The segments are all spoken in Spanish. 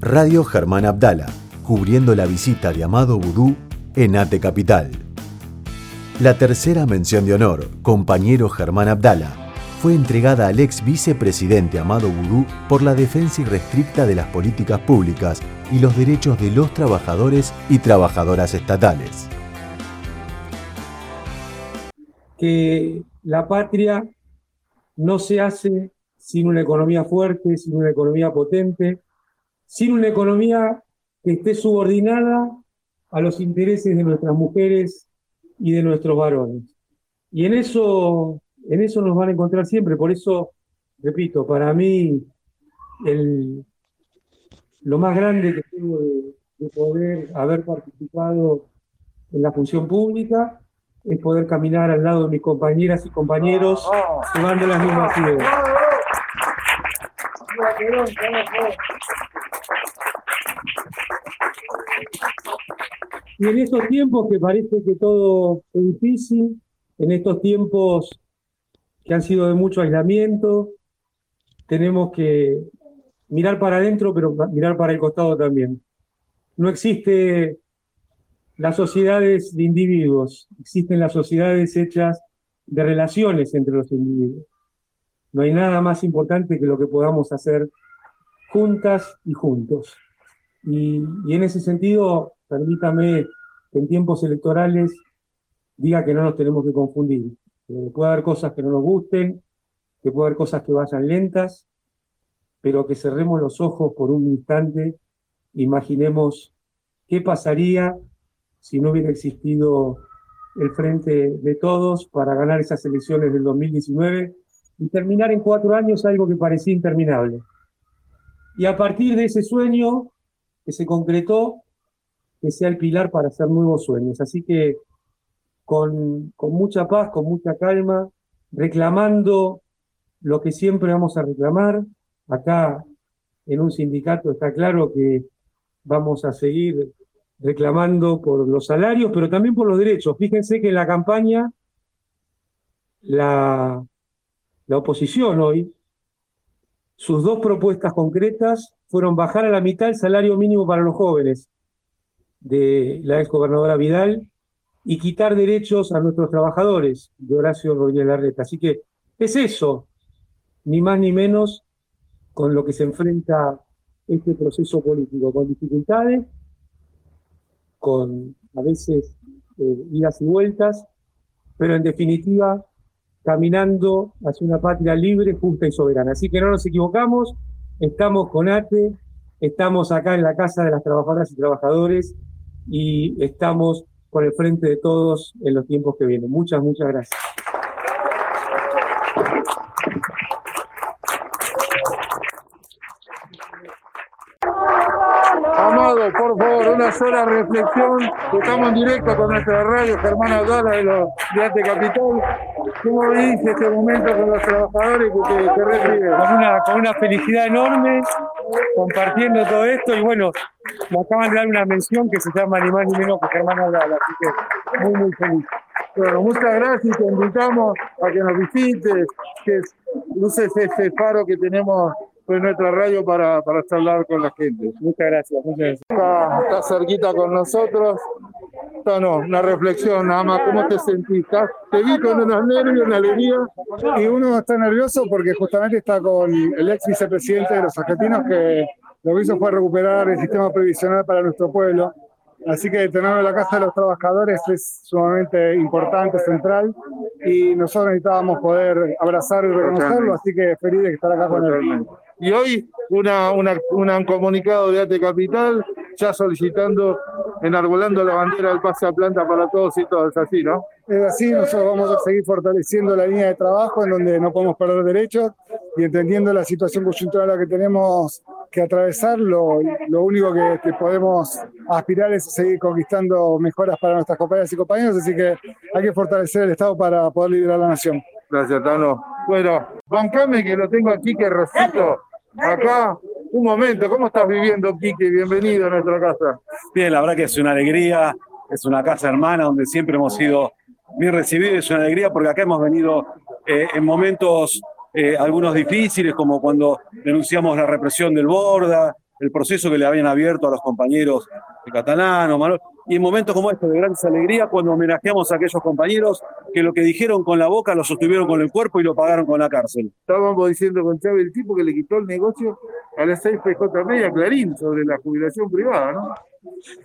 Radio Germán Abdala, cubriendo la visita de Amado Vudú en Ate Capital. La tercera mención de honor, compañero Germán Abdala, fue entregada al ex vicepresidente Amado Vudú por la defensa irrestricta de las políticas públicas y los derechos de los trabajadores y trabajadoras estatales. Que la patria no se hace sin una economía fuerte, sin una economía potente, sin una economía que esté subordinada a los intereses de nuestras mujeres y de nuestros varones. Y en eso, en eso nos van a encontrar siempre. Por eso, repito, para mí el, lo más grande que tengo de, de poder haber participado en la función pública es poder caminar al lado de mis compañeras y compañeros llevando las mismas ideas. Y en estos tiempos que parece que todo es difícil, en estos tiempos que han sido de mucho aislamiento, tenemos que mirar para adentro, pero mirar para el costado también. No existe las sociedades de individuos, existen las sociedades hechas de relaciones entre los individuos. No hay nada más importante que lo que podamos hacer juntas y juntos. Y, y en ese sentido, permítame que en tiempos electorales diga que no nos tenemos que confundir. Que puede haber cosas que no nos gusten, que puede haber cosas que vayan lentas, pero que cerremos los ojos por un instante, imaginemos qué pasaría si no hubiera existido el frente de todos para ganar esas elecciones del 2019 y terminar en cuatro años algo que parecía interminable. Y a partir de ese sueño que se concretó, que sea el pilar para hacer nuevos sueños. Así que con, con mucha paz, con mucha calma, reclamando lo que siempre vamos a reclamar. Acá en un sindicato está claro que vamos a seguir reclamando por los salarios, pero también por los derechos. Fíjense que en la campaña la, la oposición hoy, sus dos propuestas concretas fueron bajar a la mitad el salario mínimo para los jóvenes de la ex gobernadora Vidal y quitar derechos a nuestros trabajadores de Horacio Rodríguez Larreta. Así que es eso, ni más ni menos, con lo que se enfrenta este proceso político, con dificultades, con a veces eh, idas y vueltas, pero en definitiva caminando hacia una patria libre, justa y soberana. Así que no nos equivocamos, estamos con ATE, estamos acá en la Casa de las Trabajadoras y Trabajadores y estamos con el frente de todos en los tiempos que vienen. Muchas, muchas gracias. Amado, por favor, una sola reflexión. Estamos en directo con nuestra radio Germán Abdala de los de Capital. ¿Cómo dice este momento con los trabajadores que te, reciben? Con una, con una felicidad enorme, compartiendo todo esto y bueno, me acaban de dar una mención que se llama ni más ni menos que Germán Abdala, así que muy, muy feliz. Bueno, muchas gracias, te invitamos a que nos visites, que luces este faro que tenemos en nuestra radio para, para hablar con la gente. Muchas gracias, muchas gracias. Está, está cerquita con nosotros. Está, no, una reflexión nada más, ¿cómo te sentís? ¿Estás- Te vi con unos nervios, una alegría. Y uno está nervioso porque justamente está con el ex vicepresidente de los argentinos que lo que hizo fue recuperar el sistema previsional para nuestro pueblo. Así que tenerlo en la Casa de los Trabajadores es sumamente importante, central, y nosotros necesitábamos poder abrazarlo y reconocerlo, así que feliz de estar acá con él. Y hoy una, una, una- un comunicado de ATE Capital ya solicitando, enarbolando la bandera del pase a planta para todos y todas, así, ¿no? Es así, nosotros vamos a seguir fortaleciendo la línea de trabajo en donde no podemos perder derechos y entendiendo la situación coyuntural a la que tenemos que atravesar, lo, lo único que, que podemos aspirar es seguir conquistando mejoras para nuestras compañeras y compañeros, así que hay que fortalecer el Estado para poder liderar la nación. Gracias, Tano. Bueno, bancame que lo tengo aquí, que Rosito, acá. Un momento, ¿cómo estás viviendo, Quique? Bienvenido a nuestra casa. Bien, la verdad que es una alegría, es una casa hermana donde siempre hemos sido bien recibidos, es una alegría porque acá hemos venido eh, en momentos, eh, algunos difíciles, como cuando denunciamos la represión del Borda, el proceso que le habían abierto a los compañeros de y en momentos como este de gran alegría cuando homenajeamos a aquellos compañeros que lo que dijeron con la boca lo sostuvieron con el cuerpo y lo pagaron con la cárcel. Estábamos diciendo con Chávez el tipo que le quitó el negocio a la 6 PJ media Clarín sobre la jubilación privada, ¿no?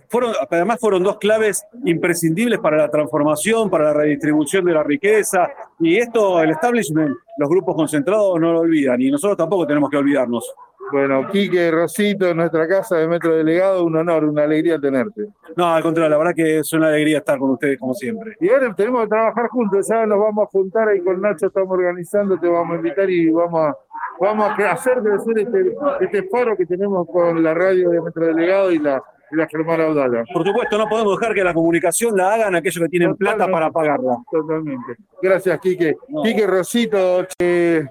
Fueron, además fueron dos claves imprescindibles para la transformación, para la redistribución de la riqueza, y esto el establishment, los grupos concentrados no lo olvidan, y nosotros tampoco tenemos que olvidarnos. Bueno, Quique, Rosito, en nuestra casa de Metro Delegado, un honor, una alegría tenerte. No, al contrario, la verdad que es una alegría estar con ustedes como siempre. Y ahora tenemos que trabajar juntos, ya nos vamos a juntar ahí con Nacho, estamos organizando, te vamos a invitar y vamos a, vamos a hacer crecer este, este faro que tenemos con la radio de Metro Delegado y la, la Germana Audala. Por supuesto, no podemos dejar que la comunicación la hagan aquellos que tienen plata para pagarla. Totalmente. Gracias, Quique. Quique Rosito, eh,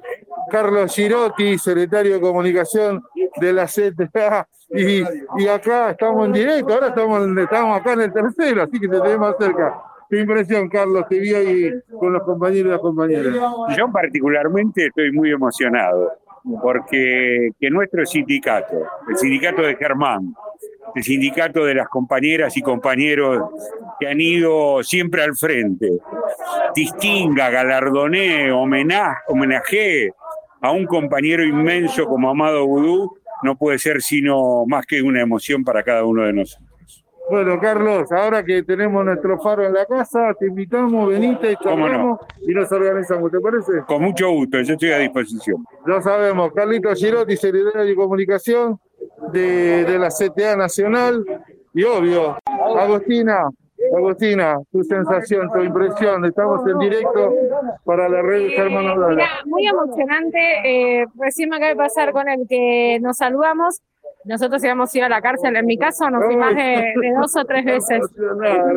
Carlos Girotti, secretario de comunicación de la CTA. Y, y acá estamos en directo, ahora estamos, estamos acá en el tercero, así que te tenemos cerca. ¿Qué impresión, Carlos? Te vi ahí con los compañeros y las compañeras. Yo particularmente estoy muy emocionado porque que nuestro sindicato, el sindicato de Germán, el sindicato de las compañeras y compañeros que han ido siempre al frente, distinga, galardonee, homenaje, homenaje a un compañero inmenso como Amado Vudú, no puede ser sino más que una emoción para cada uno de nosotros. Bueno, Carlos, ahora que tenemos nuestro faro en la casa, te invitamos, venite, charlamos y nos organizamos, ¿te parece? Con mucho gusto, yo estoy a disposición. Lo sabemos, Carlito Girotti, secretario de Comunicación de, de la CTA Nacional, y obvio, Agostina, Agustina, tu sensación, tu impresión, estamos en directo para la red Germán Audala. Muy emocionante, eh, recién me acaba de pasar con el que nos saludamos, nosotros íbamos a ir a la cárcel, en mi caso nos fui más de, de dos o tres veces.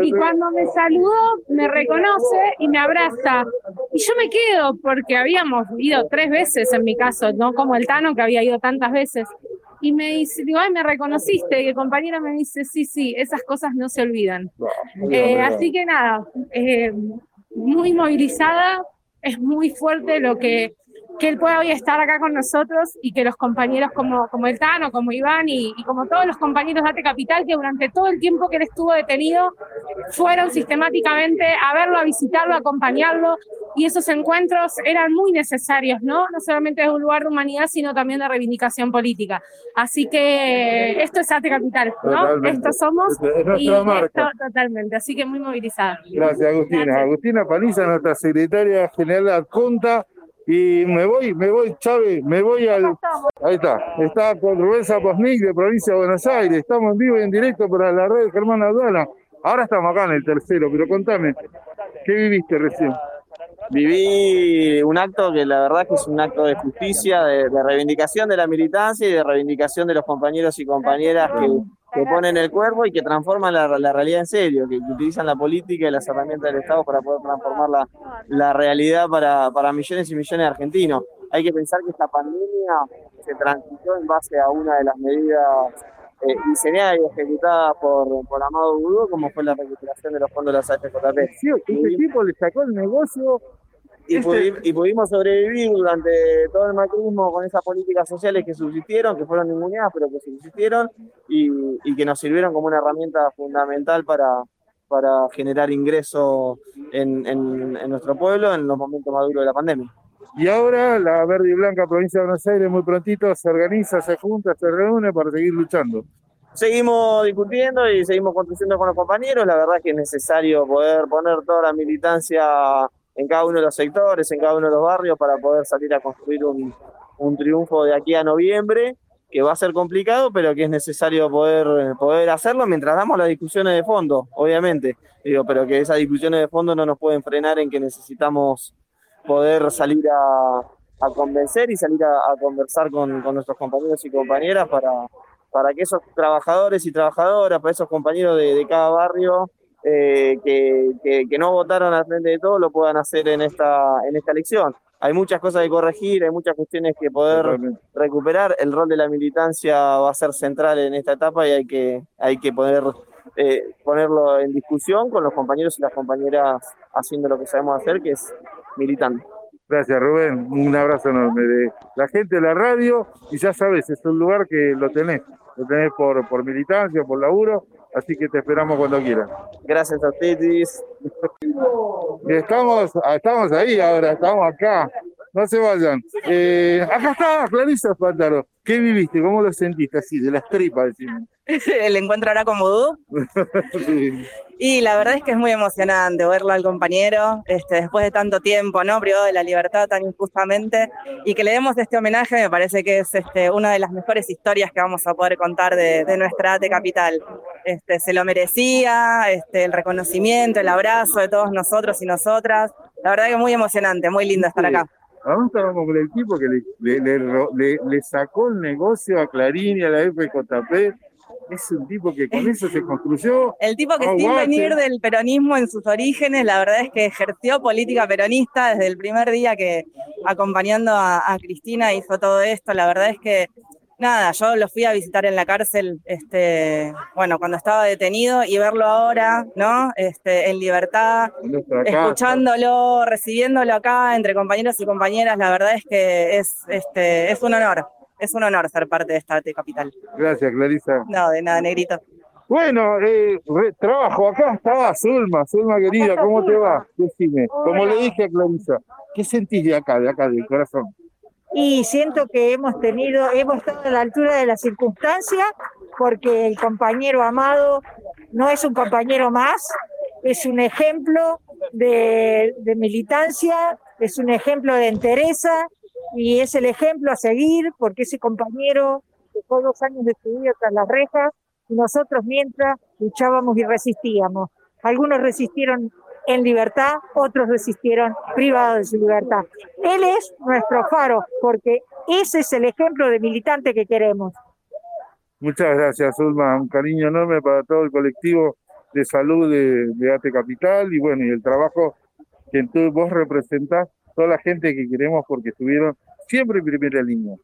Y cuando me saludó, me reconoce y me abraza. Y yo me quedo porque habíamos ido tres veces en mi caso, no como el Tano que había ido tantas veces. Y me dice, digo, ay, me reconociste. Y el compañero me dice, sí, sí, esas cosas no se olvidan. Eh, así que nada, eh, muy movilizada, es muy fuerte lo que que él pueda hoy estar acá con nosotros y que los compañeros como, como el Tano, como Iván y, y, como todos los compañeros de Ate Capital, que durante todo el tiempo que él estuvo detenido, fueron sistemáticamente a verlo, a visitarlo, a acompañarlo, y esos encuentros eran muy necesarios, ¿no? No solamente de un lugar de humanidad, sino también de reivindicación política. Así que esto es Ate Capital, ¿no? Totalmente. Esto somos Es y marca. esto totalmente, así que muy movilizada. Gracias, Agustina. Gracias. Agustina Paniza, nuestra secretaria general adjunta. Y me voy, me voy, Chávez, me voy al. Ahí está. Está con Rubén Zaposnik de provincia de Buenos Aires. Estamos en vivo y en directo para la red Germán Aduana. Ahora estamos acá en el tercero, pero contame, ¿qué viviste recién? Viví un acto que la verdad que es un acto de justicia, de, reivindicación de la militancia y de reivindicación de los compañeros y compañeras que, que ponen el cuerpo y que transforman la, la realidad en serio, que, que utilizan la política y las herramientas del Estado para poder transformar la, la realidad para, para millones y millones de argentinos. Hay que pensar que esta pandemia se transitó en base a una de las medidas eh, y ejecutadas por, por Amado Budó, como fue la recuperación de los fondos de la AFJP. Sí, este tipo le sacó el negocio. Y, Este- pudi- y pudimos sobrevivir durante todo el macrismo con esas políticas sociales que subsistieron, que fueron ninguneadas, pero que subsistieron y, y que nos sirvieron como una herramienta fundamental para, para generar ingresos en, en- en nuestro pueblo en los momentos más duros de la pandemia. Y ahora la Verde y Blanca provincia de Buenos Aires muy prontito se organiza, se junta, se reúne para seguir luchando. Seguimos discutiendo y seguimos construyendo con los compañeros. La verdad es que es necesario poder poner toda la militancia en cada uno de los sectores, en cada uno de los barrios, para poder salir a construir un, un triunfo de aquí a noviembre, que va a ser complicado, pero que es necesario poder, poder hacerlo mientras damos las discusiones de fondo, obviamente. Digo, pero que esas discusiones de fondo no nos pueden frenar en que necesitamos poder salir a, a convencer y salir a, a conversar con, con nuestros compañeros y compañeras para, para que esos trabajadores y trabajadoras, para esos compañeros de, de cada barrio eh, que, que- que no votaron al frente de todo, lo puedan hacer en esta, en esta elección. Hay muchas cosas que corregir, hay muchas cuestiones que poder Totalmente. recuperar. El rol de la militancia va a ser central en esta etapa y hay que, hay que poder eh, ponerlo en discusión con los compañeros y las compañeras haciendo lo que sabemos hacer, que es militando. Gracias, Rubén. Un abrazo enorme de la gente de la radio. Y ya sabes, es un lugar que lo tenés lo tenés por, por militancia, por laburo, así que te esperamos cuando quieras. Gracias a ustedes. Estamos, estamos ahí ahora, estamos acá. No se vayan. Eh, acá está Clarisa Espátaro. ¿Qué viviste? ¿Cómo lo sentiste así, de las tripas? Decime? El encuentro ahora Vudú. Sí. Y la verdad es que es muy emocionante verlo al compañero, este, después de tanto tiempo, ¿no? Privado de la libertad tan injustamente. Y que le demos este homenaje me parece que es este, una de las mejores historias que vamos a poder contar de, de nuestra ATE Capital. Este, se lo merecía, este, el reconocimiento, el abrazo de todos nosotros y nosotras. La verdad que muy emocionante, muy lindo estar acá. Ahora estábamos con el tipo que le, le, le- le sacó el negocio a Clarín y a la FJP. Es un tipo que con eso se construyó. El tipo que sin Aguante. venir del peronismo en sus orígenes, la verdad es que ejerció política peronista desde el primer día que acompañando a, a Cristina hizo todo esto. La verdad es que, nada, yo lo fui a visitar en la cárcel, este, bueno, cuando estaba detenido y verlo ahora, ¿no? Este, en libertad, escuchándolo, recibiéndolo acá entre compañeros y compañeras, la verdad es que es, este, es un honor. Es un honor ser parte de esta ATE capital. Gracias, Clarisa. No, de nada, negrito. Bueno, eh, re- trabajo, acá está Zulma, Zulma querida, ¿cómo te va? Decime, como le dije a Clarisa, ¿qué sentís de acá, de acá, del corazón? y siento que hemos tenido, hemos estado a la altura de la circunstancia, porque el compañero amado no es un compañero más, es un ejemplo de, de militancia, es un ejemplo de entereza y es el ejemplo a seguir, porque ese compañero dejó dos años de su vida tras las rejas y nosotros mientras luchábamos y resistíamos. Algunos resistieron en libertad, otros resistieron privados de su libertad. Él es nuestro faro, porque ese es el ejemplo de militante que queremos. Muchas gracias, Zulma, un cariño enorme para todo el colectivo de salud de, de ATE Capital y bueno, y el trabajo que tú, vos representás, toda la gente que queremos porque estuvieron siempre en primera línea.